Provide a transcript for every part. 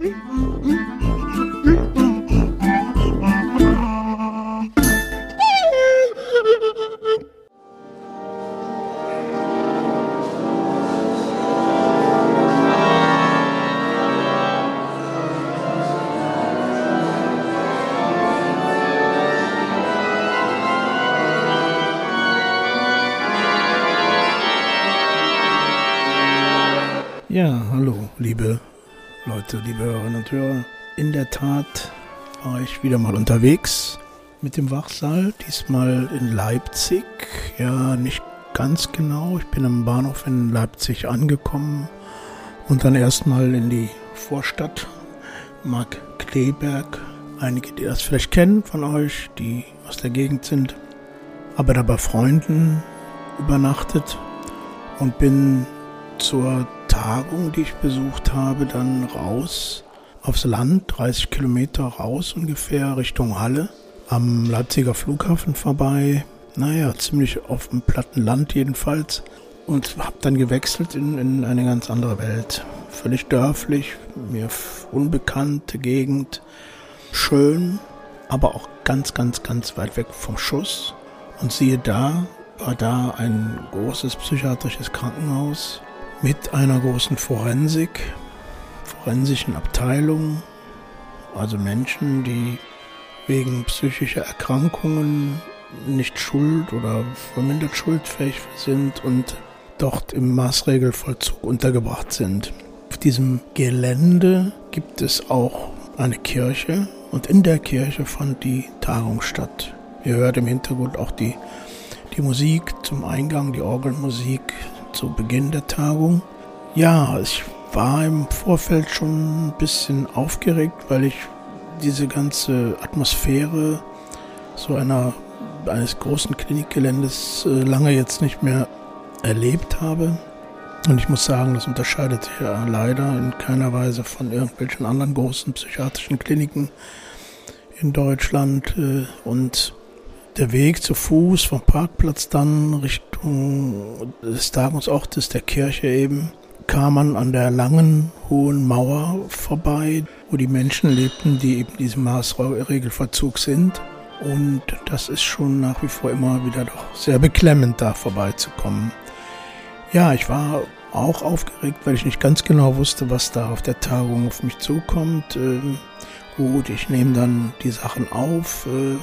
Ja, Leute, liebe Hörerinnen und Hörer. In der Tat war ich wieder mal unterwegs mit dem Wachsaal, diesmal in Leipzig. Ja, nicht ganz genau. Ich bin am Bahnhof in Leipzig angekommen und dann erstmal in die Vorstadt Mark Kleberg. Einige, die das vielleicht kennen von euch, die aus der Gegend sind, aber da bei Freunden übernachtet und bin zur Tagung, die ich besucht habe, dann raus aufs Land, 30 Kilometer raus ungefähr Richtung Halle, am Leipziger Flughafen vorbei. Naja, ziemlich auf dem platten Land jedenfalls. Und habe dann gewechselt in, in eine ganz andere Welt. Völlig dörflich, mir unbekannte Gegend. Schön, aber auch ganz, ganz, ganz weit weg vom Schuss. Und siehe da, war da ein großes psychiatrisches Krankenhaus mit einer großen Forensik, forensischen Abteilung, also Menschen, die wegen psychischer Erkrankungen nicht schuld oder vermindert schuldfähig sind und dort im Maßregelvollzug untergebracht sind. Auf diesem Gelände gibt es auch eine Kirche und in der Kirche fand die Tagung statt. Ihr hört im Hintergrund auch die, die Musik zum Eingang, die Orgelmusik zu Beginn der Tagung. Ja, ich war im Vorfeld schon ein bisschen aufgeregt, weil ich diese ganze Atmosphäre so einer eines großen Klinikgeländes äh, lange jetzt nicht mehr erlebt habe. Und ich muss sagen, das unterscheidet sich ja leider in keiner Weise von irgendwelchen anderen großen psychiatrischen Kliniken in Deutschland. Äh, und der Weg zu Fuß vom Parkplatz dann des Tagungsortes der Kirche eben, kam man an der langen, hohen Mauer vorbei, wo die Menschen lebten, die eben diesem Maßregelverzug sind. Und das ist schon nach wie vor immer wieder doch sehr beklemmend, da vorbeizukommen. Ja, ich war auch aufgeregt, weil ich nicht ganz genau wusste, was da auf der Tagung auf mich zukommt. Ähm, gut, ich nehme dann die Sachen auf. Äh,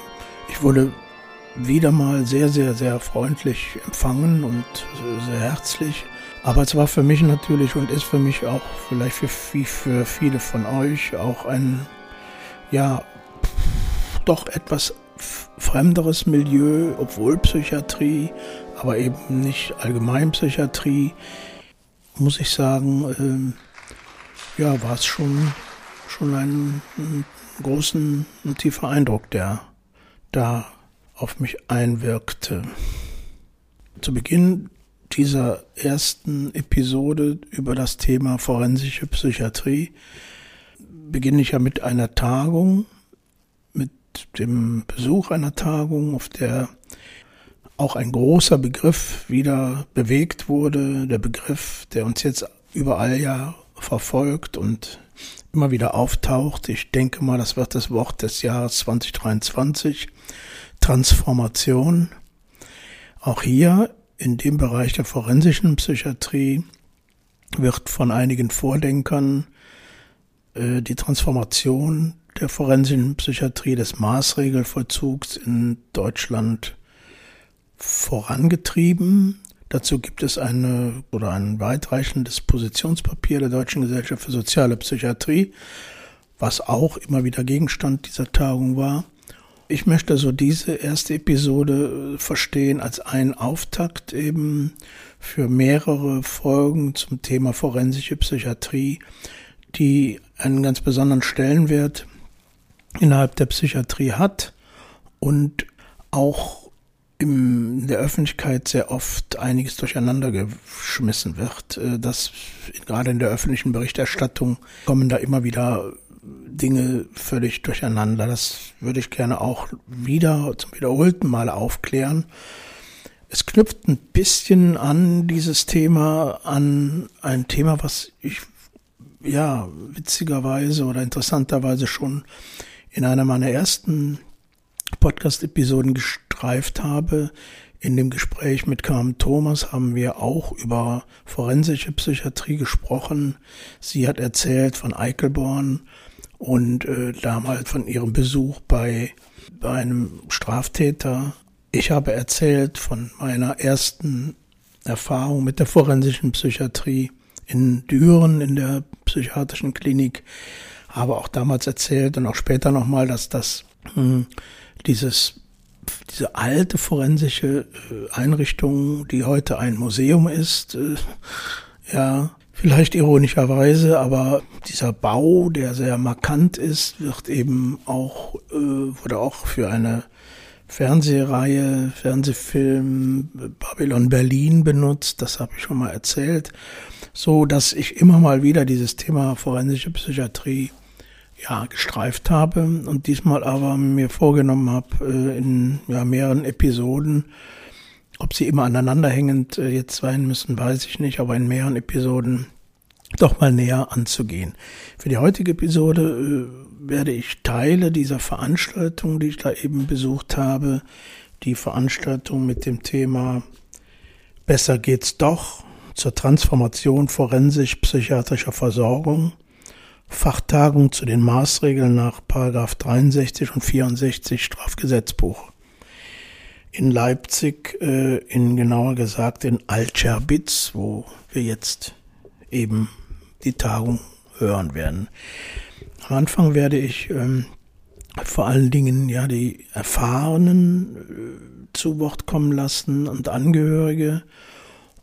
ich wurde wieder mal sehr, sehr, sehr freundlich empfangen und sehr herzlich. Aber es war für mich natürlich und ist für mich auch vielleicht für, für viele von euch auch ein, ja, doch etwas fremderes Milieu, obwohl Psychiatrie, aber eben nicht Allgemeinpsychiatrie, muss ich sagen, äh, ja, war es schon, schon ein, ein großen, ein tiefer Eindruck, der da auf mich einwirkte. Zu Beginn dieser ersten Episode über das Thema forensische Psychiatrie beginne ich ja mit einer Tagung, mit dem Besuch einer Tagung, auf der auch ein großer Begriff wieder bewegt wurde, der Begriff, der uns jetzt überall ja verfolgt und immer wieder auftaucht. Ich denke mal, das wird das Wort des Jahres 2023. Transformation. Auch hier in dem Bereich der forensischen Psychiatrie wird von einigen Vordenkern äh, die Transformation der forensischen Psychiatrie des Maßregelvollzugs in Deutschland vorangetrieben. Dazu gibt es eine oder ein weitreichendes Positionspapier der Deutschen Gesellschaft für soziale Psychiatrie, was auch immer wieder Gegenstand dieser Tagung war. Ich möchte so diese erste Episode verstehen als einen Auftakt eben für mehrere Folgen zum Thema forensische Psychiatrie, die einen ganz besonderen Stellenwert innerhalb der Psychiatrie hat und auch in der Öffentlichkeit sehr oft einiges durcheinander geschmissen wird. Äh, das gerade in der öffentlichen Berichterstattung kommen da immer wieder Dinge völlig durcheinander. Das würde ich gerne auch wieder zum wiederholten Mal aufklären. Es knüpft ein bisschen an dieses Thema, an ein Thema, was ich ja, witzigerweise oder interessanterweise schon in einer meiner ersten Podcast-Episoden gestreift habe. In dem Gespräch mit Carmen Thomas haben wir auch über forensische Psychiatrie gesprochen. Sie hat erzählt von Eichelborn und äh, damals von ihrem Besuch bei, bei einem Straftäter. Ich habe erzählt von meiner ersten Erfahrung mit der forensischen Psychiatrie in Düren in der psychiatrischen Klinik. Habe auch damals erzählt und auch später nochmal, dass das hm, dieses diese alte forensische äh, Einrichtung, die heute ein Museum ist, äh, ja, vielleicht ironischerweise, aber dieser Bau, der sehr markant ist, wird eben auch, äh, wurde auch für eine Fernsehreihe, Fernsehfilm Babylon Berlin benutzt, das habe ich schon mal erzählt, so dass ich immer mal wieder dieses Thema forensische Psychiatrie ja, gestreift habe und diesmal aber mir vorgenommen habe, äh, in ja, mehreren Episoden, ob sie immer aneinanderhängend äh, jetzt sein müssen, weiß ich nicht, aber in mehreren Episoden doch mal näher anzugehen. Für die heutige Episode äh, werde ich Teile dieser Veranstaltung, die ich da eben besucht habe, die Veranstaltung mit dem Thema Besser geht's doch zur Transformation forensisch-psychiatrischer Versorgung Fachtagung zu den Maßregeln nach 63 und 64 Strafgesetzbuch. In Leipzig, äh, in genauer gesagt in Altscherbitz, wo wir jetzt eben die Tagung hören werden. Am Anfang werde ich ähm, vor allen Dingen ja die Erfahrenen äh, zu Wort kommen lassen und Angehörige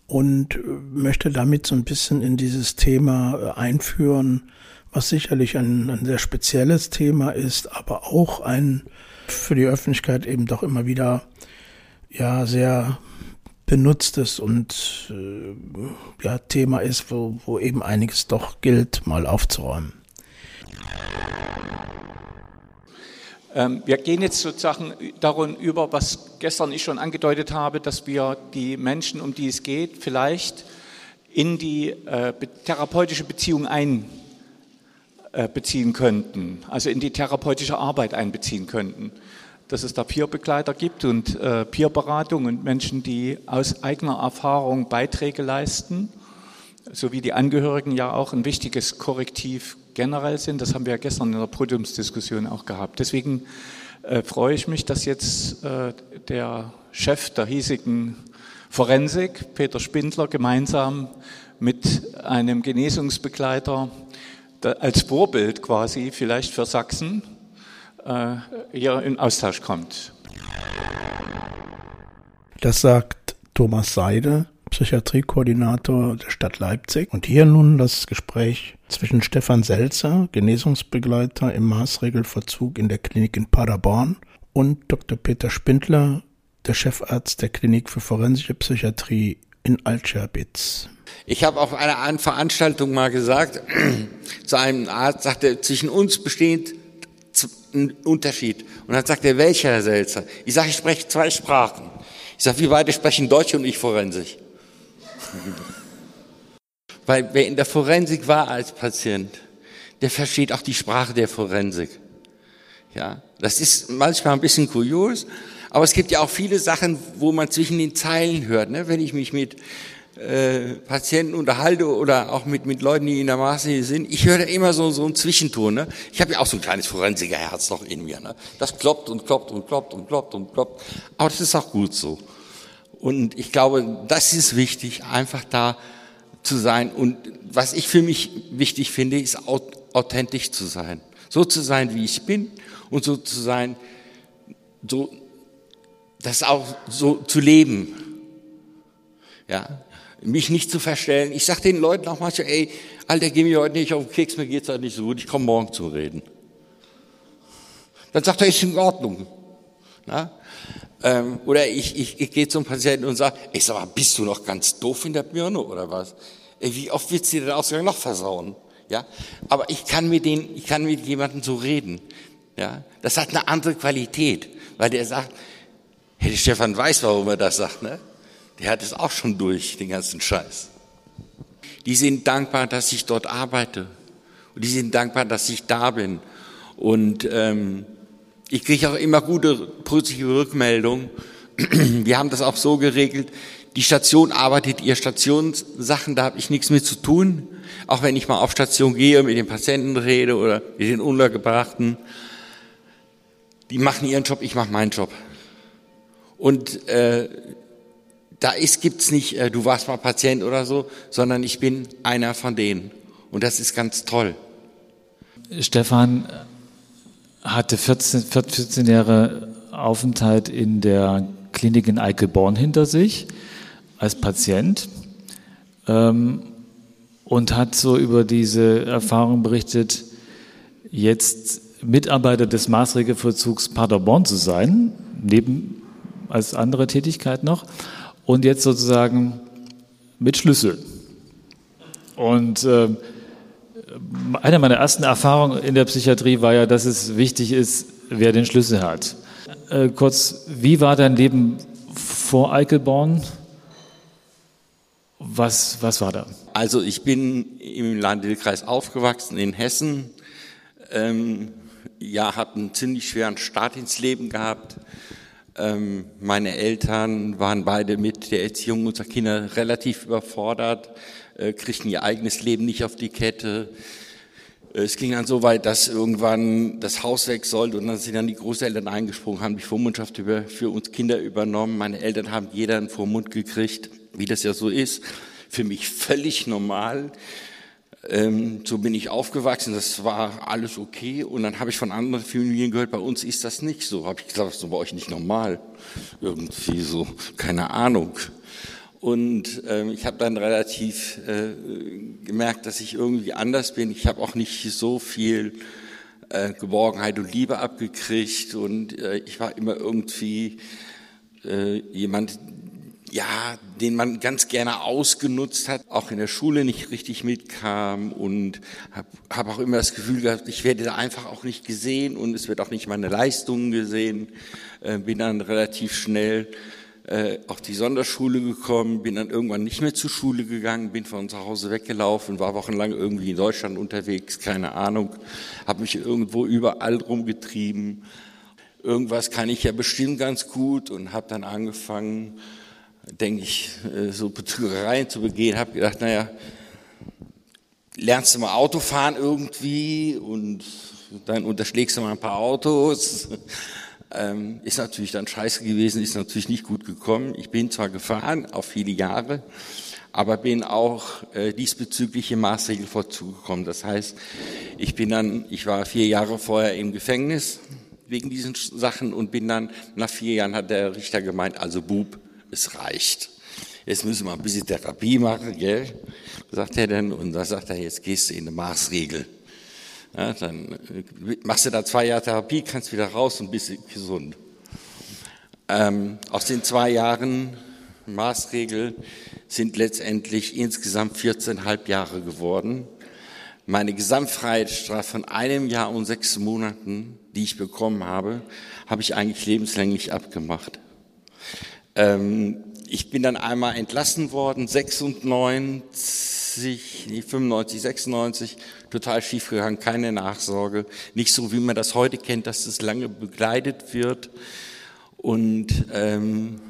und äh, möchte damit so ein bisschen in dieses Thema äh, einführen, was sicherlich ein, ein sehr spezielles Thema ist, aber auch ein für die Öffentlichkeit eben doch immer wieder ja sehr benutztes und äh, ja Thema ist, wo, wo eben einiges doch gilt, mal aufzuräumen. Ähm, wir gehen jetzt sozusagen darum über, was gestern ich schon angedeutet habe, dass wir die Menschen, um die es geht, vielleicht in die äh, therapeutische Beziehung ein äh, beziehen könnten, also in die therapeutische Arbeit einbeziehen könnten. Dass es da Peerbegleiter gibt und äh, Peerberatung und Menschen, die aus eigener Erfahrung Beiträge leisten, sowie die Angehörigen ja auch ein wichtiges Korrektiv generell sind. Das haben wir ja gestern in der Podiumsdiskussion auch gehabt. Deswegen äh, freue ich mich, dass jetzt äh, der Chef der hiesigen Forensik, Peter Spindler, gemeinsam mit einem Genesungsbegleiter als Vorbild quasi vielleicht für Sachsen äh, hier in Austausch kommt. Das sagt Thomas Seide, Psychiatriekoordinator der Stadt Leipzig. Und hier nun das Gespräch zwischen Stefan Selzer, Genesungsbegleiter im Maßregelverzug in der Klinik in Paderborn, und Dr. Peter Spindler, der Chefarzt der Klinik für forensische Psychiatrie in Altscherbitz. Ich habe auf einer Veranstaltung mal gesagt, zu einem Arzt sagte, zwischen uns besteht ein Unterschied. Und dann sagt er, welcher, Herr Selzer? Ich sage, ich spreche zwei Sprachen. Ich sage, wir beide sprechen Deutsch und ich Forensik. Weil wer in der Forensik war als Patient, der versteht auch die Sprache der Forensik. Ja, das ist manchmal ein bisschen kurios, aber es gibt ja auch viele Sachen, wo man zwischen den Zeilen hört. Ne? Wenn ich mich mit äh, Patienten unterhalte oder auch mit, mit Leuten, die in der Maße sind, ich höre immer so, so einen Zwischenton. Ne? Ich habe ja auch so ein kleines Forensikerherz noch in mir. Ne? Das kloppt und kloppt und kloppt und kloppt und kloppt. Aber das ist auch gut so. Und ich glaube, das ist wichtig, einfach da zu sein. Und was ich für mich wichtig finde, ist authentisch zu sein. So zu sein, wie ich bin und so zu sein, so das auch so zu leben. Ja, mich nicht zu verstellen. Ich sage den Leuten auch manchmal, ey, Alter, geh mir heute nicht auf den Keks, mir geht's heute nicht so gut, ich komme morgen zum Reden. Dann sagt er, ist in Ordnung. Na? Ähm, oder ich, ich, ich gehe zum Patienten und sage, ey, sag mal, bist du noch ganz doof in der Birne oder was? Ey, wie oft wird dir den Ausgang noch versauen? Ja, aber ich kann mit denen, ich kann mit jemandem so reden. Ja, das hat eine andere Qualität, weil der sagt, Hey, Stefan weiß, warum er das sagt, ne? Der hat es auch schon durch, den ganzen Scheiß. Die sind dankbar, dass ich dort arbeite. Und die sind dankbar, dass ich da bin. Und ähm, ich kriege auch immer gute positive Rückmeldungen. Wir haben das auch so geregelt. Die Station arbeitet ihr Stationssachen, da habe ich nichts mit zu tun. Auch wenn ich mal auf Station gehe, mit den Patienten rede oder mit den Untergebrachten. Die machen ihren Job, ich mache meinen Job. Und äh, da ist gibt's nicht, äh, du warst mal Patient oder so, sondern ich bin einer von denen. Und das ist ganz toll. Stefan hatte 14, 14 Jahre Aufenthalt in der Klinik in Eickelborn hinter sich als Patient ähm, und hat so über diese Erfahrung berichtet, jetzt Mitarbeiter des Maßregelvollzugs Paderborn zu sein, neben als andere Tätigkeit noch, und jetzt sozusagen mit Schlüssel. Und äh, eine meiner ersten Erfahrungen in der Psychiatrie war ja, dass es wichtig ist, wer den Schlüssel hat. Äh, kurz, wie war dein Leben vor Eichelborn? Was, was war da? Also ich bin im Landkreis aufgewachsen in Hessen. Ähm, ja, habe einen ziemlich schweren Start ins Leben gehabt. Ähm, meine Eltern waren beide mit der Erziehung unserer Kinder relativ überfordert, äh, kriegten ihr eigenes Leben nicht auf die Kette. Es ging dann so weit, dass irgendwann das Haus weg sollte und dann sind dann die Großeltern eingesprungen, haben die Vormundschaft für uns Kinder übernommen. Meine Eltern haben jeder einen Vormund gekriegt, wie das ja so ist. Für mich völlig normal. Ähm, so bin ich aufgewachsen, das war alles okay. Und dann habe ich von anderen Familien gehört, bei uns ist das nicht so. Habe ich gesagt, ist bei euch nicht normal. Irgendwie so, keine Ahnung. Und ähm, ich habe dann relativ äh, gemerkt, dass ich irgendwie anders bin. Ich habe auch nicht so viel äh, Geborgenheit und Liebe abgekriegt und äh, ich war immer irgendwie äh, jemand, ja, den man ganz gerne ausgenutzt hat, auch in der Schule nicht richtig mitkam und habe hab auch immer das Gefühl gehabt, ich werde da einfach auch nicht gesehen und es wird auch nicht meine Leistungen gesehen. Äh, bin dann relativ schnell äh, auf die Sonderschule gekommen, bin dann irgendwann nicht mehr zur Schule gegangen, bin von zu Hause weggelaufen, war wochenlang irgendwie in Deutschland unterwegs, keine Ahnung, habe mich irgendwo überall rumgetrieben. Irgendwas kann ich ja bestimmt ganz gut und habe dann angefangen, denke ich, äh, so Betrügereien zu begehen, habe gedacht, naja, lernst du mal Autofahren irgendwie und dann unterschlägst du mal ein paar Autos ähm, ist natürlich dann scheiße gewesen, ist natürlich nicht gut gekommen. Ich bin zwar gefahren, auf viele Jahre, aber bin auch äh, diesbezüglich im Maßregelvollzug gekommen. Das heißt, ich bin dann, ich war vier Jahre vorher im Gefängnis wegen diesen Sachen und bin dann, nach vier Jahren hat der Richter gemeint, also Bub, es reicht. Jetzt müssen wir ein bisschen Therapie machen, gell? Sagt er dann, und da sagt er, jetzt gehst du in eine Maßregel. Ja, dann äh, machst du da zwei Jahre Therapie, kannst wieder raus und bist gesund. Ähm, aus den zwei Jahren Maßregel sind letztendlich insgesamt 14,5 Jahre geworden. Meine Gesamtfreiheitsstrafe von einem Jahr und sechs Monaten, die ich bekommen habe, habe ich eigentlich lebenslänglich abgemacht. Ähm, ich bin dann einmal entlassen worden, 96, nee, 95, 96, total schief gegangen, keine Nachsorge, nicht so wie man das heute kennt, dass das lange begleitet wird. Und ähm,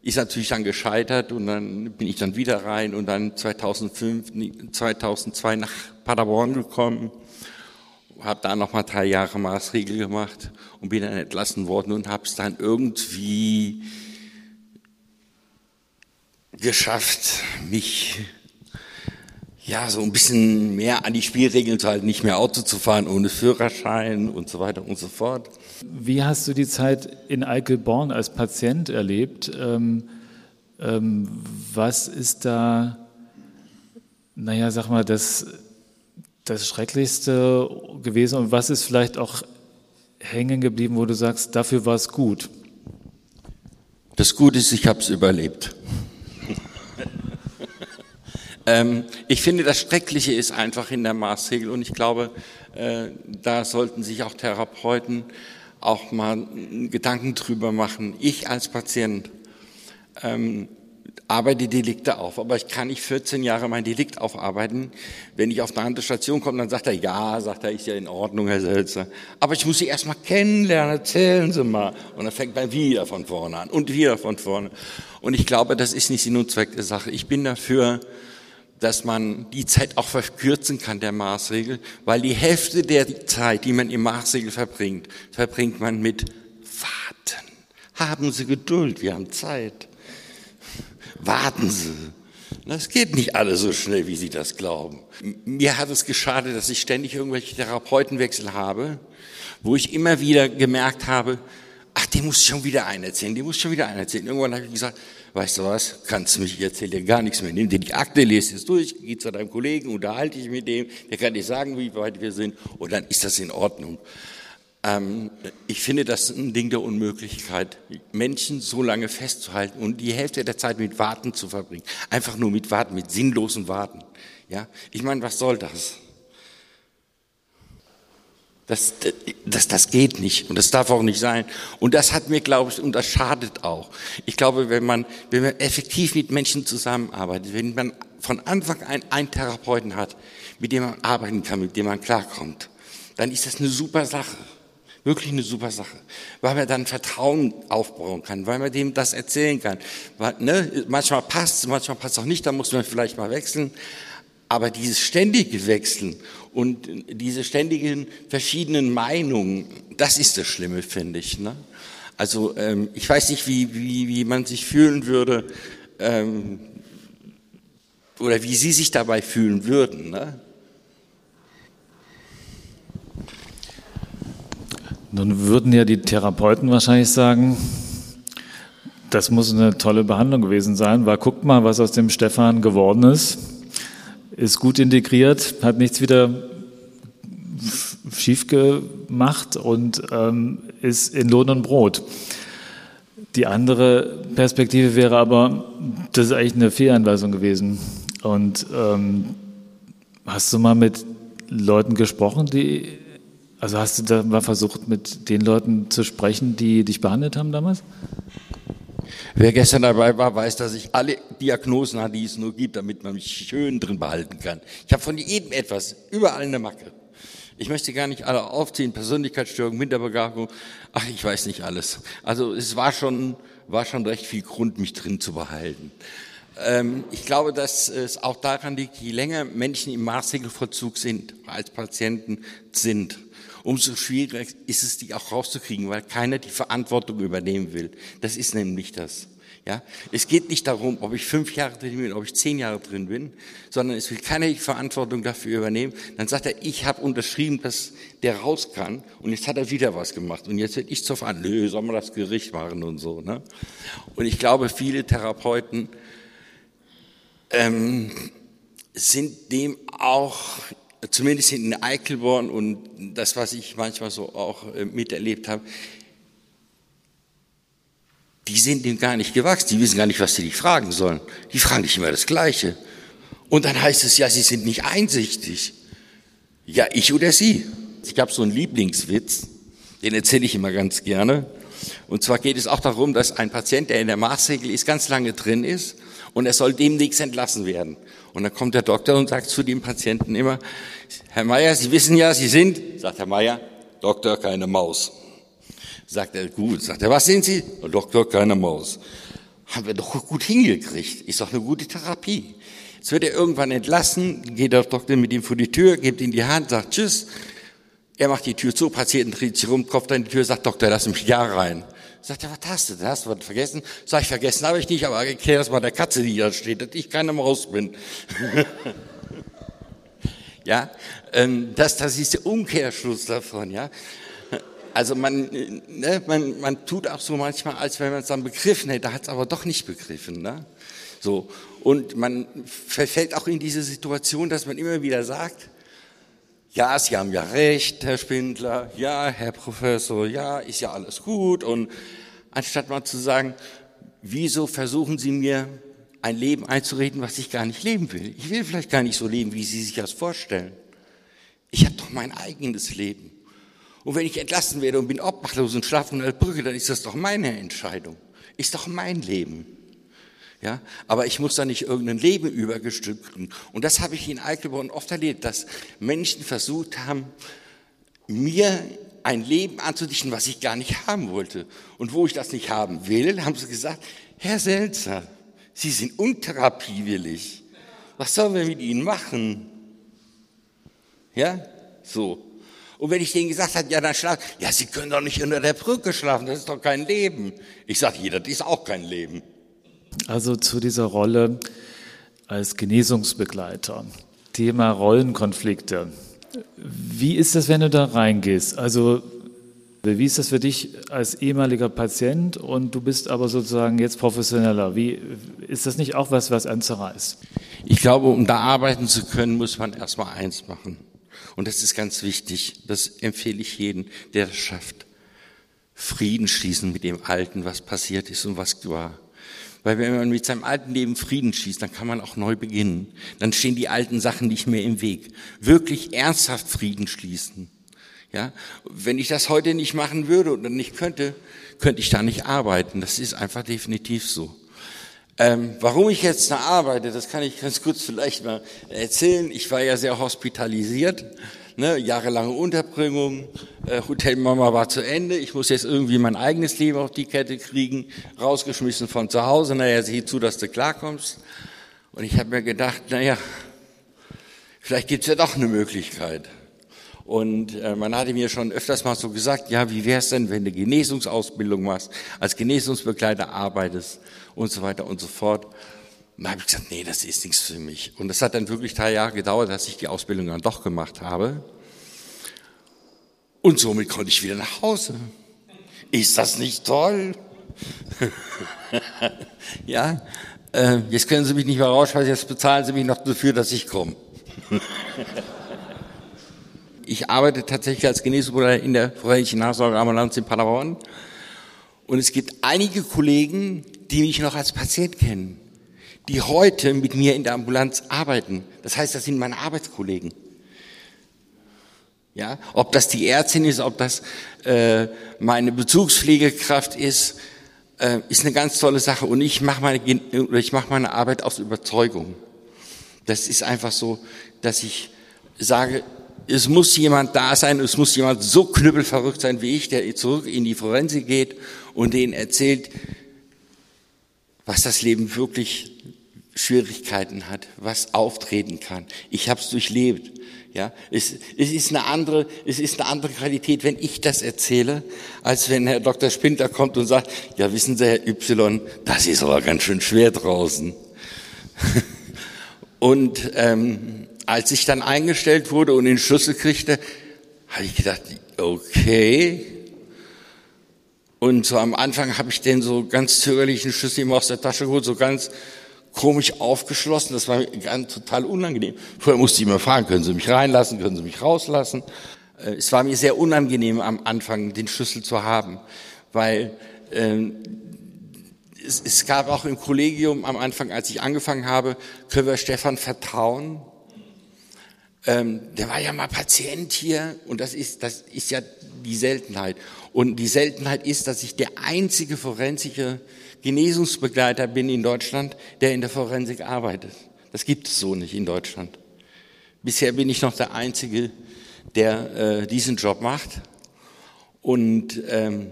ist natürlich dann gescheitert und dann bin ich dann wieder rein und dann 2005, 2002 nach Paderborn gekommen, habe da noch mal drei Jahre Maßregel gemacht und bin dann entlassen worden und habe es dann irgendwie geschafft, mich ja, so ein bisschen mehr an die Spielregeln zu halten, nicht mehr Auto zu fahren ohne Führerschein und so weiter und so fort. Wie hast du die Zeit in Eickelborn als Patient erlebt? Ähm, ähm, was ist da, naja, sag mal, das, das Schrecklichste gewesen und was ist vielleicht auch hängen geblieben, wo du sagst, dafür war es gut? Das Gute ist, ich habe es überlebt. Ähm, ich finde, das Schreckliche ist einfach in der Maßregel und ich glaube, äh, da sollten sich auch Therapeuten auch mal Gedanken drüber machen. Ich als Patient, ähm, arbeite Delikte auf. Aber ich kann nicht 14 Jahre mein Delikt aufarbeiten. Wenn ich auf eine andere Station komme, dann sagt er, ja, sagt er, ist ja in Ordnung, Herr Selzer. Aber ich muss Sie erst mal kennenlernen, erzählen Sie mal. Und dann fängt man wieder von vorne an und wieder von vorne. Und ich glaube, das ist nicht Sinn und Zweck der Sache. Ich bin dafür, dass man die Zeit auch verkürzen kann, der Maßregel, weil die Hälfte der Zeit, die man im Maßregel verbringt, verbringt man mit Warten. Haben Sie Geduld, wir haben Zeit. Warten Sie. Das geht nicht alles so schnell, wie Sie das glauben. Mir hat es geschadet, dass ich ständig irgendwelche Therapeutenwechsel habe, wo ich immer wieder gemerkt habe, ach, die muss schon wieder einen erzählen, die muss schon wieder einen erzählen. Irgendwann habe ich gesagt, weißt du was, kannst du mich, ich erzähle dir gar nichts mehr. Nimm dir die Akte, lese es durch, geh zu deinem Kollegen, unterhalte dich mit dem, der kann dir sagen, wie weit wir sind, und dann ist das in Ordnung. Ähm, ich finde das ein Ding der Unmöglichkeit, Menschen so lange festzuhalten und die Hälfte der Zeit mit Warten zu verbringen. Einfach nur mit Warten, mit sinnlosen Warten. Ja, ich meine, was soll das? Das, das, das geht nicht und das darf auch nicht sein. Und das hat mir, glaube ich, und das schadet auch. Ich glaube, wenn man, wenn man effektiv mit Menschen zusammenarbeitet, wenn man von Anfang an einen Therapeuten hat, mit dem man arbeiten kann, mit dem man klarkommt, dann ist das eine super Sache. Wirklich eine super Sache. Weil man dann Vertrauen aufbauen kann, weil man dem das erzählen kann. Weil, ne, manchmal passt manchmal passt auch nicht, da muss man vielleicht mal wechseln. Aber dieses ständige Wechseln und diese ständigen verschiedenen Meinungen, das ist das Schlimme, finde ich. Ne? Also ähm, ich weiß nicht, wie, wie, wie man sich fühlen würde ähm, oder wie Sie sich dabei fühlen würden. Ne? Nun würden ja die Therapeuten wahrscheinlich sagen, das muss eine tolle Behandlung gewesen sein, weil guckt mal, was aus dem Stefan geworden ist ist gut integriert, hat nichts wieder schief gemacht und ähm, ist in Lohn und Brot. Die andere Perspektive wäre aber, das ist eigentlich eine Fehlanweisung gewesen. Und ähm, hast du mal mit Leuten gesprochen, die, also hast du da mal versucht, mit den Leuten zu sprechen, die dich behandelt haben damals? Wer gestern dabei war, weiß, dass ich alle Diagnosen habe, die es nur gibt, damit man mich schön drin behalten kann. Ich habe von jedem etwas, überall eine Macke. Ich möchte gar nicht alle aufziehen, Persönlichkeitsstörung, Minderbegabung, ach, ich weiß nicht alles. Also es war schon, war schon recht viel Grund, mich drin zu behalten. Ähm, ich glaube, dass es auch daran liegt, je länger Menschen im Maßregelvollzug sind, als Patienten sind, umso schwieriger ist es, die auch rauszukriegen, weil keiner die Verantwortung übernehmen will. Das ist nämlich das. Ja, es geht nicht darum, ob ich fünf Jahre drin bin, ob ich zehn Jahre drin bin, sondern es will keiner die Verantwortung dafür übernehmen. Dann sagt er, ich habe unterschrieben, dass der raus kann und jetzt hat er wieder was gemacht und jetzt werde ich zur Verantwortung. Soll man das Gericht machen und so. Ne? Und ich glaube, viele Therapeuten ähm, sind dem auch zumindest in Eichelborn und das, was ich manchmal so auch äh, miterlebt habe, die sind dem gar nicht gewachsen, die wissen gar nicht, was sie dich fragen sollen. Die fragen dich immer das Gleiche. Und dann heißt es ja, sie sind nicht einsichtig. Ja, ich oder sie. Ich habe so einen Lieblingswitz, den erzähle ich immer ganz gerne. Und zwar geht es auch darum, dass ein Patient, der in der Maßregel ist, ganz lange drin ist und er soll demnächst entlassen werden. Und dann kommt der Doktor und sagt zu dem Patienten immer, Herr Meier, Sie wissen ja, Sie sind, sagt Herr Meier, Doktor, keine Maus. Sagt er, gut. Sagt er, was sind Sie? Doktor, keine Maus. Haben wir doch gut hingekriegt. Ist doch eine gute Therapie. Jetzt wird er irgendwann entlassen, geht der Doktor mit ihm vor die Tür, gibt ihm die Hand, sagt Tschüss. Er macht die Tür zu, Patienten dreht sich rum, kopft an die Tür, sagt Doktor, lass mich ja rein. Sagt er, was hast du denn? Hast du was vergessen? Sag ich, vergessen habe ich nicht, aber erklär das mal der Katze, die da steht, dass ich keine Maus bin. ja, ähm, das, das ist der Umkehrschluss davon, ja. Also man, ne, man, man tut auch so manchmal, als wenn man es dann begriffen hätte, hat es aber doch nicht begriffen. Ne? So. Und man verfällt auch in diese Situation, dass man immer wieder sagt, ja, Sie haben ja recht, Herr Spindler, ja, Herr Professor, ja, ist ja alles gut. Und anstatt mal zu sagen, wieso versuchen Sie mir ein Leben einzureden, was ich gar nicht leben will? Ich will vielleicht gar nicht so leben, wie Sie sich das vorstellen. Ich habe doch mein eigenes Leben. Und wenn ich entlassen werde und bin obdachlos und schlafe unter der Brücke, dann ist das doch meine Entscheidung. Ist doch mein Leben. Ja, aber ich muss da nicht irgendein Leben übergestülpen. Und das habe ich in Eichelborn oft erlebt, dass Menschen versucht haben, mir ein Leben anzudichten, was ich gar nicht haben wollte. Und wo ich das nicht haben will, haben sie gesagt, Herr Selzer, Sie sind untherapiewillig. Was sollen wir mit Ihnen machen? Ja, so. Und wenn ich denen gesagt habe, ja, dann schlafen, ja, Sie können doch nicht unter der Brücke schlafen, das ist doch kein Leben. Ich sage, jeder, das ist auch kein Leben. Also zu dieser Rolle als Genesungsbegleiter. Thema Rollenkonflikte. Wie ist das, wenn du da reingehst? Also wie ist das für dich als ehemaliger Patient und du bist aber sozusagen jetzt professioneller? Wie ist das nicht auch was, was einen zerreißt? Ich glaube, um da arbeiten zu können, muss man erstmal eins machen. Und das ist ganz wichtig. Das empfehle ich jedem, der das schafft. Frieden schließen mit dem Alten, was passiert ist und was war. Weil wenn man mit seinem alten Leben Frieden schließt, dann kann man auch neu beginnen. Dann stehen die alten Sachen nicht mehr im Weg. Wirklich ernsthaft Frieden schließen. Ja, wenn ich das heute nicht machen würde oder nicht könnte, könnte ich da nicht arbeiten. Das ist einfach definitiv so. Ähm, warum ich jetzt da arbeite, das kann ich ganz kurz vielleicht mal erzählen. Ich war ja sehr hospitalisiert ne, jahrelange Unterbringung, äh, Hotelmama war zu Ende, ich muss jetzt irgendwie mein eigenes Leben auf die Kette kriegen, rausgeschmissen von zu Hause, naja, sieh zu, dass du klarkommst. Und ich habe mir gedacht, naja, vielleicht gibt's ja doch eine Möglichkeit. Und äh, man hatte mir schon öfters mal so gesagt, ja, wie wär's denn, wenn du Genesungsausbildung machst, als Genesungsbegleiter arbeitest und so weiter und so fort. Dann habe ich gesagt, nee, das ist nichts für mich. Und das hat dann wirklich drei Jahre gedauert, dass ich die Ausbildung dann doch gemacht habe. Und somit konnte ich wieder nach Hause. Ist das nicht toll? ja, äh, jetzt können Sie mich nicht mehr rausschmeißen, jetzt bezahlen Sie mich noch dafür, dass ich komme. ich arbeite tatsächlich als Genesungsbruder in der forensischen Nachsorgeambulanz in Paderborn. Und es gibt einige Kollegen, die mich noch als Patient kennen die heute mit mir in der Ambulanz arbeiten. Das heißt, das sind meine Arbeitskollegen. Ja, ob das die Ärztin ist, ob das äh, meine Bezugspflegekraft ist, äh, ist eine ganz tolle Sache. Und ich mache meine, ich mache meine Arbeit aus Überzeugung. Das ist einfach so, dass ich sage, es muss jemand da sein, es muss jemand so knüppelverrückt sein wie ich, der zurück in die Forensik geht und denen erzählt, was das Leben wirklich Schwierigkeiten hat, was auftreten kann. Ich habe es durchlebt. Ja, es, es ist eine andere, es ist eine andere Qualität, wenn ich das erzähle, als wenn Herr Dr. Spinter kommt und sagt, ja, wissen Sie, Herr Y, das ist aber ganz schön schwer draußen. und ähm, als ich dann eingestellt wurde und den Schlüssel kriegte, habe ich gedacht, okay. Und so am Anfang habe ich den so ganz zögerlichen Schlüssel immer aus der Tasche geholt, so ganz komisch aufgeschlossen. Das war ganz total unangenehm. Vorher musste ich immer fragen, können Sie mich reinlassen, können Sie mich rauslassen? Äh, es war mir sehr unangenehm am Anfang, den Schlüssel zu haben, weil äh, es, es gab auch im Kollegium am Anfang, als ich angefangen habe, können wir Stefan vertrauen? Ähm, der war ja mal Patient hier und das ist, das ist ja die Seltenheit. Und die Seltenheit ist, dass ich der einzige forensische Genesungsbegleiter bin in Deutschland, der in der Forensik arbeitet. Das gibt es so nicht in Deutschland. Bisher bin ich noch der Einzige, der äh, diesen Job macht. Und ähm,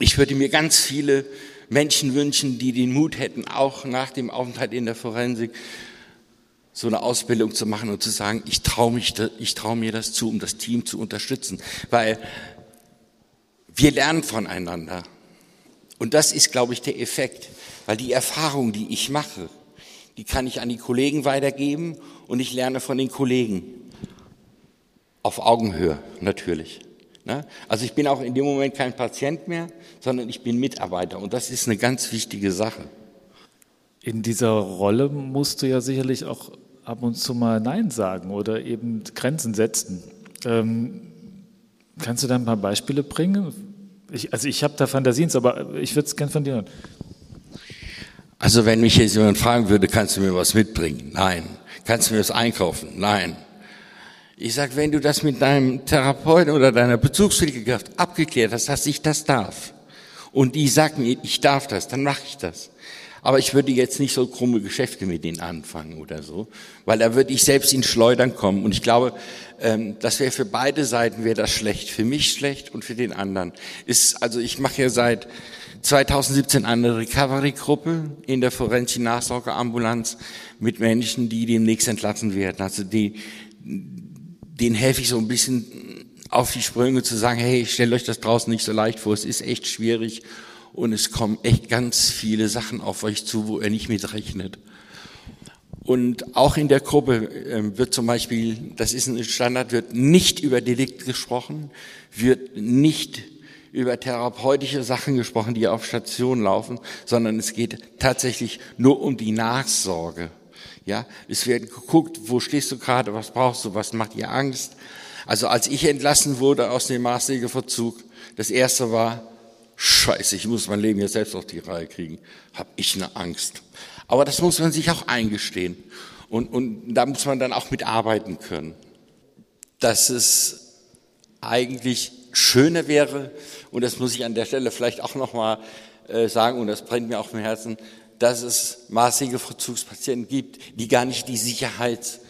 ich würde mir ganz viele Menschen wünschen, die den Mut hätten, auch nach dem Aufenthalt in der Forensik so eine Ausbildung zu machen und zu sagen, ich traue mich, ich traue mir das zu, um das Team zu unterstützen, weil wir lernen voneinander. Und das ist, glaube ich, der Effekt, weil die Erfahrung, die ich mache, die kann ich an die Kollegen weitergeben und ich lerne von den Kollegen. Auf Augenhöhe, natürlich. Ne? Also ich bin auch in dem Moment kein Patient mehr, sondern ich bin Mitarbeiter und das ist eine ganz wichtige Sache. In dieser Rolle musst du ja sicherlich auch ab und zu mal Nein sagen oder eben Grenzen setzen. Ähm, kannst du da ein paar Beispiele bringen? Ich, also ich habe da Fantasien, aber ich würde es gerne von dir hören. Also wenn mich jetzt jemand fragen würde, kannst du mir was mitbringen? Nein. Kannst du mir was einkaufen? Nein. Ich sag, wenn du das mit deinem Therapeuten oder deiner Bezugspflegekraft abgeklärt hast, dass ich das darf, und die sagt mir, ich darf das, dann mache ich das. Aber ich würde jetzt nicht so krumme Geschäfte mit denen anfangen oder so, weil da würde ich selbst in Schleudern kommen. Und ich glaube, ähm, das wäre für beide Seiten wäre das schlecht. Für mich schlecht und für den anderen. Ist, also ich mache ja seit 2017 eine Recovery-Gruppe in der forensischen Nachsorgeambulanz mit Menschen, die demnächst entlassen werden. Also die, denen helfe ich so ein bisschen auf die Sprünge zu sagen, hey, stellt euch das draußen nicht so leicht vor, es ist echt schwierig und es kommen echt ganz viele Sachen auf euch zu, wo ihr nicht mit rechnet. Und auch in der Gruppe ähm, wird zum Beispiel, das ist ein Standard, wird nicht über Delikt gesprochen, wird nicht über therapeutische Sachen gesprochen, die auf Station laufen, sondern es geht tatsächlich nur um die Nachsorge. Ja, es wird geguckt, wo stehst du gerade, was brauchst du, was macht dir Angst. Also als ich entlassen wurde aus dem Maßregelverzug, das erste war, Scheiße, ich muss mein Leben jetzt selbst auf die Reihe kriegen. Hab ich eine Angst. Aber das muss man sich auch eingestehen. Und, und da muss man dann auch mitarbeiten können. Dass es eigentlich schöner wäre, und das muss ich an der Stelle vielleicht auch nochmal äh, sagen, und das brennt mir auch im Herzen, dass es maßige Verzugspatienten gibt, die gar nicht die Sicherheit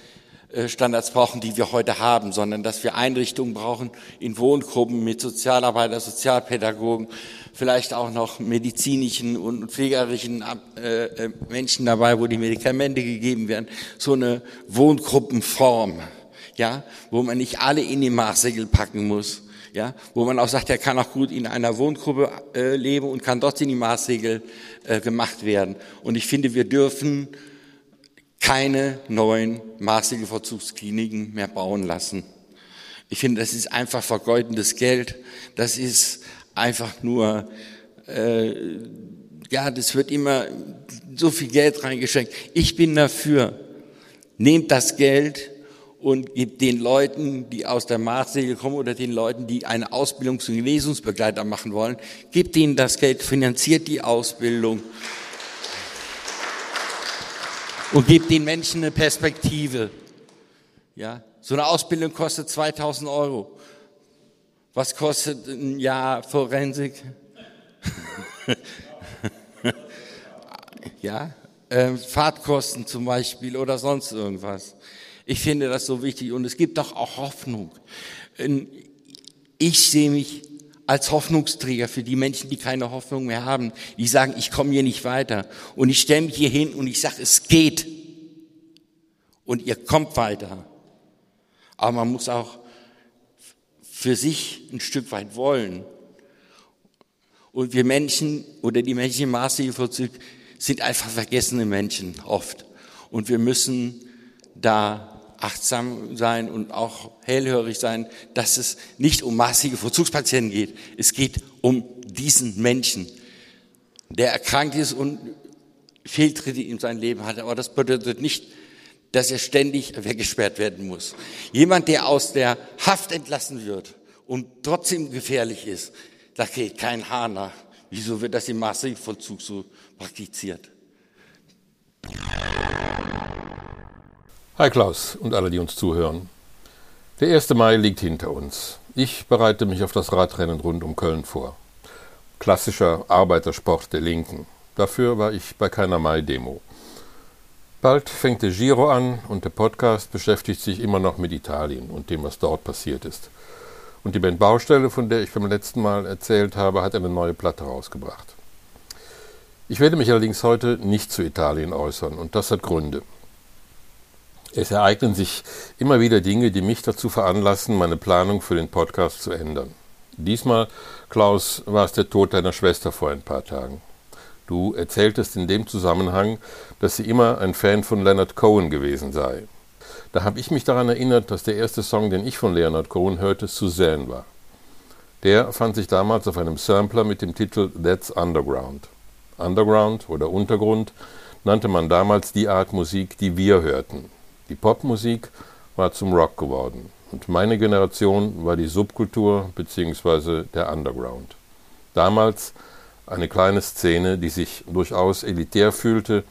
Standards brauchen, die wir heute haben, sondern dass wir Einrichtungen brauchen in Wohngruppen mit Sozialarbeiter, Sozialpädagogen, vielleicht auch noch medizinischen und pflegerischen äh, äh, Menschen dabei, wo die Medikamente gegeben werden. So eine Wohngruppenform, ja, wo man nicht alle in die Maßregel packen muss. Ja, wo man auch sagt, er kann auch gut in einer Wohngruppe äh, leben und kann dort in die Maßregel äh, gemacht werden. Und ich finde, wir dürfen keine neuen maßige Verzugskliniken mehr bauen lassen. Ich finde, das ist einfach vergeudendes Geld. Das ist einfach nur, äh, ja, das wird immer so viel Geld reingeschenkt. Ich bin dafür, nehmt das Geld und gebt den Leuten, die aus der Maßregel kommen oder den Leuten, die eine Ausbildung zum Genesungsbegleiter machen wollen, gebt ihnen das Geld, finanziert die Ausbildung und gibt den Menschen eine Perspektive. Ja, so eine Ausbildung kostet 2000 Euro. Was kostet ein Jahr Forensik? ja, ähm, Fahrtkosten zum Beispiel oder sonst irgendwas. Ich finde das so wichtig und es gibt doch auch Hoffnung. Ich sehe mich als Hoffnungsträger für die Menschen, die keine Hoffnung mehr haben, die sagen, ich komme hier nicht weiter. Und ich stelle mich hier hin und ich sage, es geht. Und ihr kommt weiter. Aber man muss auch für sich ein Stück weit wollen. Und wir Menschen oder die Menschen im Maßregelvollzug sind einfach vergessene Menschen oft. Und wir müssen da achtsam sein und auch hellhörig sein, dass es nicht um maßige Vollzugspatienten geht. Es geht um diesen Menschen, der erkrankt ist und Fehltritte in sein Leben hat. Aber das bedeutet nicht, dass er ständig weggesperrt werden muss. Jemand, der aus der Haft entlassen wird und trotzdem gefährlich ist, da geht kein Haar nach. Wieso wird das im Maßregelvollzug so praktiziert? Hi Klaus und alle, die uns zuhören. Der 1. Mai liegt hinter uns. Ich bereite mich auf das Radrennen rund um Köln vor. Klassischer Arbeitersport der Linken. Dafür war ich bei keiner Mai-Demo. Bald fängt der Giro an und der Podcast beschäftigt sich immer noch mit Italien und dem, was dort passiert ist. Und die Band Baustelle, von der ich beim letzten Mal erzählt habe, hat eine neue Platte rausgebracht. Ich werde mich allerdings heute nicht zu Italien äußern und das hat Gründe. Es ereignen sich immer wieder Dinge, die mich dazu veranlassen, meine Planung für den Podcast zu ändern. Diesmal, Klaus, war es der Tod deiner Schwester vor ein paar Tagen. Du erzähltest in dem Zusammenhang, dass sie immer ein Fan von Leonard Cohen gewesen sei. Da habe ich mich daran erinnert, dass der erste Song, den ich von Leonard Cohen hörte, Suzanne war. Der fand sich damals auf einem Sampler mit dem Titel That's Underground. Underground oder Untergrund nannte man damals die Art Musik, die wir hörten. Die Popmusik war zum Rock geworden und meine Generation war die Subkultur bzw. der Underground. Damals eine kleine Szene, die sich durchaus elitär fühlte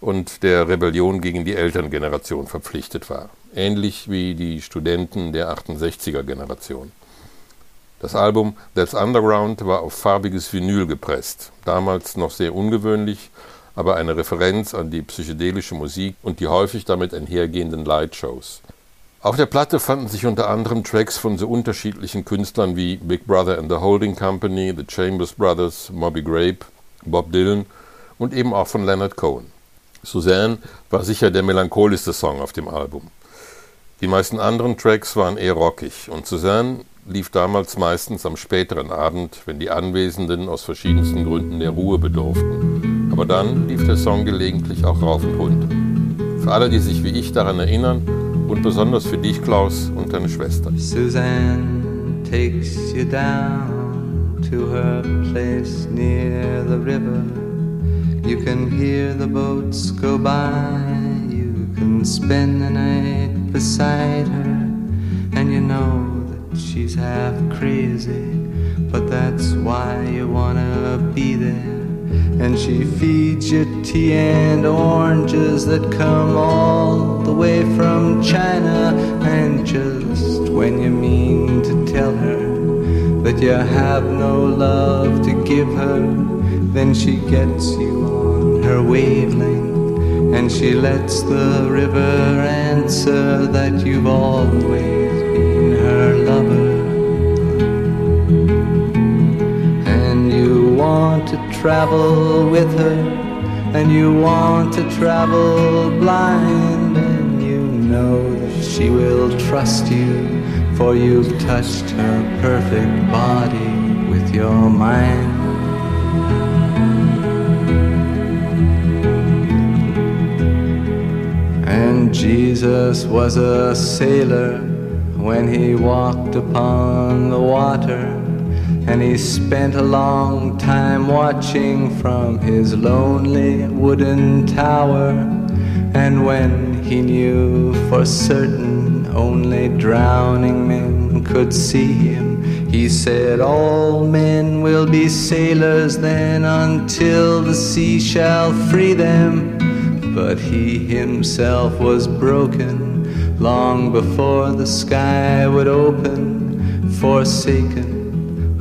und der Rebellion gegen die Elterngeneration verpflichtet war, ähnlich wie die Studenten der 68er Generation. Das Album That's Underground war auf farbiges Vinyl gepresst, damals noch sehr ungewöhnlich, aber eine Referenz an die psychedelische Musik und die häufig damit einhergehenden Lightshows. Auf der Platte fanden sich unter anderem Tracks von so unterschiedlichen Künstlern wie Big Brother and the Holding Company, The Chambers Brothers, Moby Grape, Bob Dylan und eben auch von Leonard Cohen. Suzanne war sicher der melancholischste Song auf dem Album. Die meisten anderen Tracks waren eher rockig und Suzanne lief damals meistens am späteren Abend, wenn die Anwesenden aus verschiedensten Gründen der Ruhe bedurften. Aber dann lief der Song gelegentlich auch rauf und runter. Für alle, die sich wie ich daran erinnern und besonders für dich, Klaus, und deine Schwester. Suzanne takes you down to her place near the river. You can hear the boats go by. You can spend the night beside her, and you know that she's half crazy, but that's why you wanna be there. And she feeds you tea and oranges that come all the way from China. And just when you mean to tell her that you have no love to give her, then she gets you on her wavelength and she lets the river answer that you've always been her lover. Travel with her, and you want to travel blind, and you know that she will trust you, for you've touched her perfect body with your mind. And Jesus was a sailor when he walked upon the water. And he spent a long time watching from his lonely wooden tower. And when he knew for certain only drowning men could see him, he said, All men will be sailors then until the sea shall free them but he himself was broken long before the sky would open, forsaken,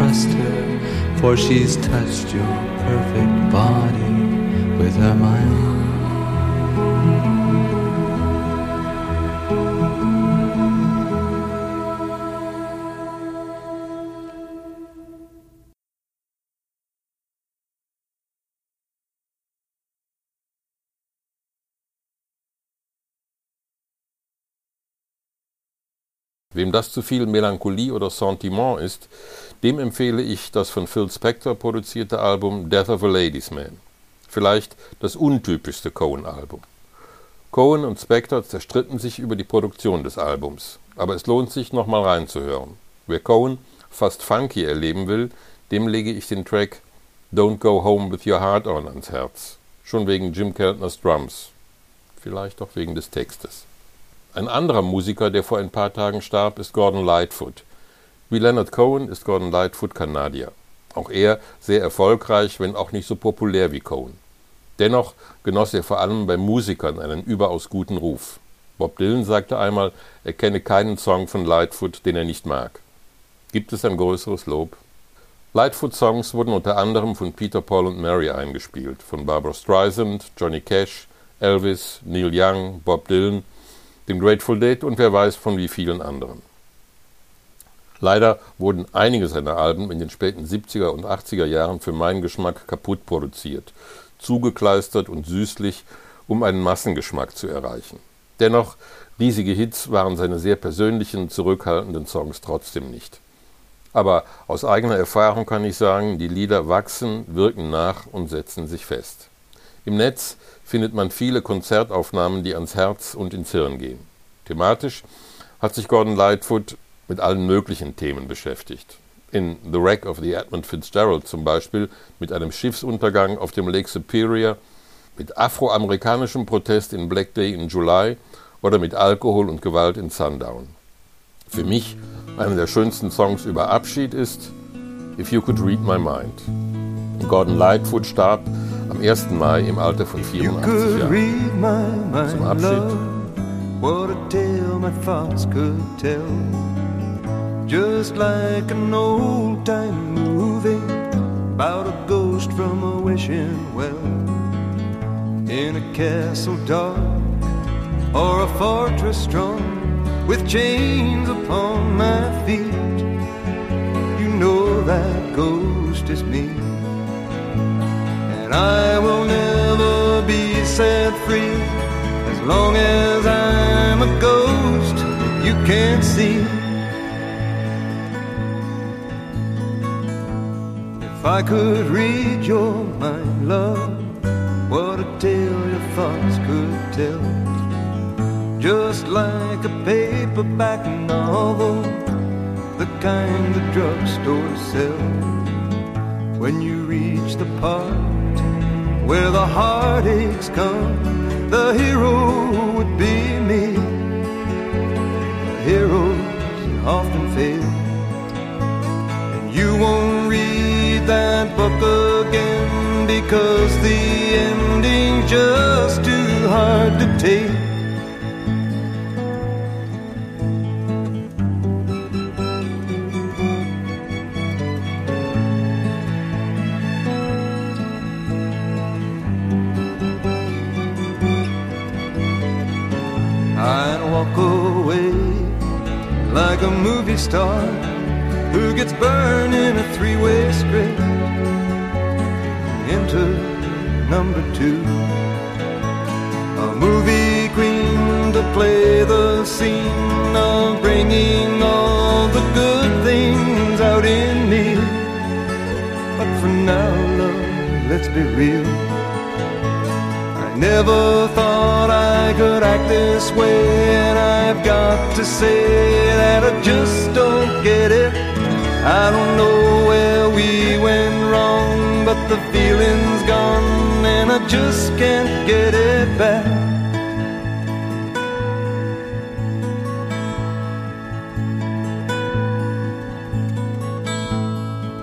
trust her, for she's touched your perfect body with her mind. Wem das zu viel Melancholie oder Sentiment ist, dem empfehle ich das von Phil Spector produzierte Album Death of a Ladies Man. Vielleicht das untypischste Cohen-Album. Cohen und Spector zerstritten sich über die Produktion des Albums, aber es lohnt sich, nochmal reinzuhören. Wer Cohen fast funky erleben will, dem lege ich den Track Don't Go Home with Your Heart On ans Herz. Schon wegen Jim Keltners Drums. Vielleicht auch wegen des Textes. Ein anderer Musiker, der vor ein paar Tagen starb, ist Gordon Lightfoot. Wie Leonard Cohen ist Gordon Lightfoot Kanadier. Auch er sehr erfolgreich, wenn auch nicht so populär wie Cohen. Dennoch genoss er vor allem bei Musikern einen überaus guten Ruf. Bob Dylan sagte einmal, er kenne keinen Song von Lightfoot, den er nicht mag. Gibt es ein größeres Lob? Lightfoot-Songs wurden unter anderem von Peter, Paul und Mary eingespielt, von Barbara Streisand, Johnny Cash, Elvis, Neil Young, Bob Dylan, dem Grateful Dead und wer weiß von wie vielen anderen. Leider wurden einige seiner Alben in den späten 70er und 80er Jahren für meinen Geschmack kaputt produziert, zugekleistert und süßlich, um einen Massengeschmack zu erreichen. Dennoch, riesige Hits waren seine sehr persönlichen, zurückhaltenden Songs trotzdem nicht. Aber aus eigener Erfahrung kann ich sagen, die Lieder wachsen, wirken nach und setzen sich fest. Im Netz findet man viele Konzertaufnahmen, die ans Herz und ins Hirn gehen. Thematisch hat sich Gordon Lightfoot mit allen möglichen Themen beschäftigt. In The Wreck of the Edmund Fitzgerald zum Beispiel mit einem Schiffsuntergang auf dem Lake Superior, mit afroamerikanischem Protest in Black Day in July oder mit Alkohol und Gewalt in Sundown. Für mich einer der schönsten Songs über Abschied ist If You Could Read My Mind. Gordon Lightfoot starb am 1. Mai im Alter von 84 Jahren. Zum Abschied. What a tale my thoughts could tell. Just like an old time movie about a ghost from a wishing well. In a castle dark or a fortress strong with chains upon my feet. You know that ghost is me, and I will never be set free as long as I'm a ghost you can't see. If I could read your mind, love, what a tale your thoughts could tell. Just like a paperback novel, the kind the drugstore sells. When you reach the part where the heartaches come, the hero would be me. Heroes often fail, and you won't read that book again because the ending's just too hard to take. I'd walk away like a movie star who gets burned in a three-way script. Enter number two, a movie queen to play the scene of bringing all the good things out in me. But for now, love, let's be real. Never thought I could act this way, and I've got to say that I just don't get it. I don't know where we went wrong, but the feeling's gone, and I just can't get it back.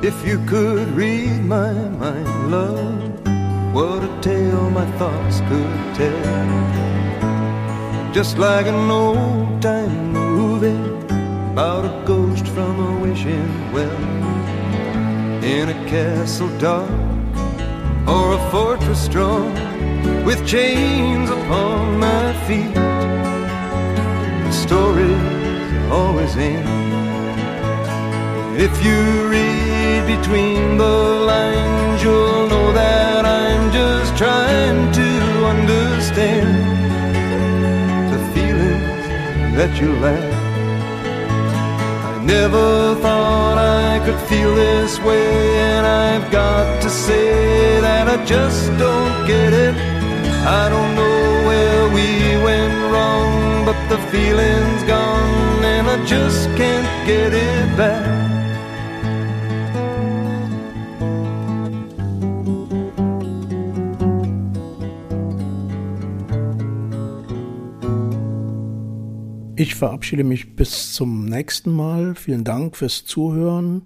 If you could read my mind, love, what tale my thoughts could tell. Just like an old time movie about a ghost from a wishing well. In a castle dark or a fortress strong with chains upon my feet. The stories always end. If you read between the lines, you'll trying to understand the feelings that you lack. I never thought I could feel this way, and I've got to say that I just don't get it. I don't know where we went wrong, but the feeling's gone, and I just can't get it back. Ich verabschiede mich bis zum nächsten Mal. Vielen Dank fürs Zuhören.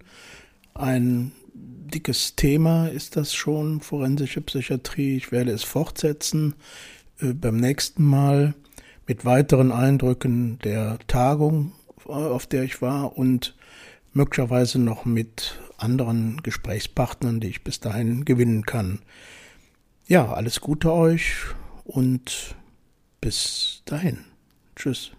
Ein dickes Thema ist das schon, forensische Psychiatrie. Ich werde es fortsetzen äh, beim nächsten Mal mit weiteren Eindrücken der Tagung, äh, auf der ich war und möglicherweise noch mit anderen Gesprächspartnern, die ich bis dahin gewinnen kann. Ja, alles Gute euch und bis dahin. Tschüss.